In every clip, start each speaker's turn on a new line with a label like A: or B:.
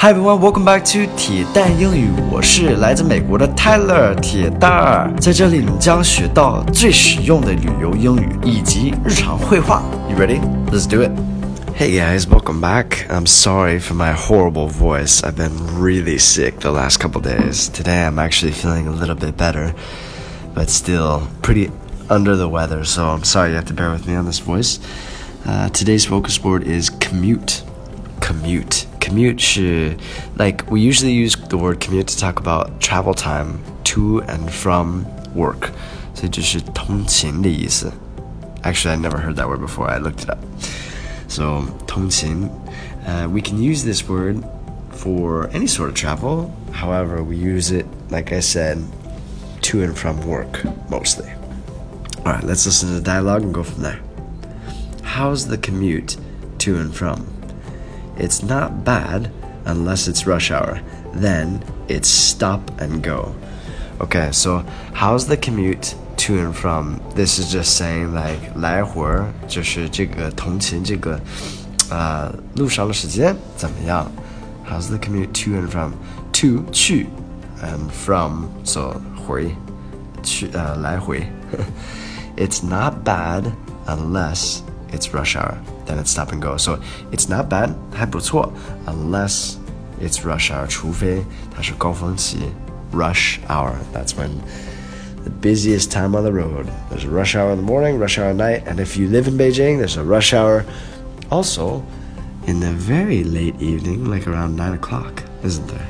A: Hi everyone, welcome back to 铁蛋英语。我是来自美国的 Tyler 铁蛋儿，在这里你将学到最实用的旅游英语以及日常会话。You ready? Let's do it. Hey guys, welcome back. I'm sorry for my horrible voice. I've been really sick the last couple days. Today I'm actually feeling a little bit better, but still pretty under the weather. So I'm sorry you have to bear with me on this voice. Uh, today's focus word is commute. Commute commute 是 like we usually use the word commute to talk about travel time to and from work，所以就是通勤的意思。Actually, I never heard that word before. I looked it up. So 通勤, uh, we can use this word for any sort of travel. However, we use it, like I said, to and from work mostly. All right, let's listen to the dialogue and go from there. How's the commute to and from? It's not bad unless it's rush hour. Then it's stop and go. Okay, so how's the commute to and from? This is just saying like 来回就是这个通勤这个呃路上的时间怎么样？How's the commute to and from? To 去 and from so 回去呃来回。It's not bad unless it's rush hour. Then it's stop and go. So it's not bad, 还不错 unless it's rush hour. 除非它是高峰期 rush hour. That's when the busiest time on the road. There's a rush hour in the morning, rush hour at night, and if you live in Beijing, there's a rush hour also in the very late evening, like around 9 o'clock, isn't there?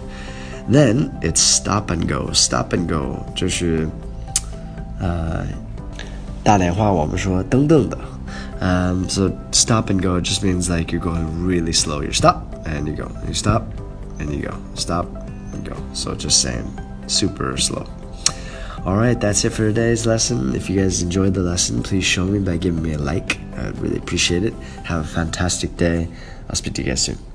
A: Then it's stop and go. Stop and go 就是呃大连话我们说噔噔的。 um, so stop and go just means like you're going really slow. You stop and you go. You stop and you go. Stop and go. So just saying super slow. All right, that's it for today's lesson. If you guys enjoyed the lesson, please show me by giving me a like. I'd really appreciate it. Have a fantastic day. I'll speak to you guys soon.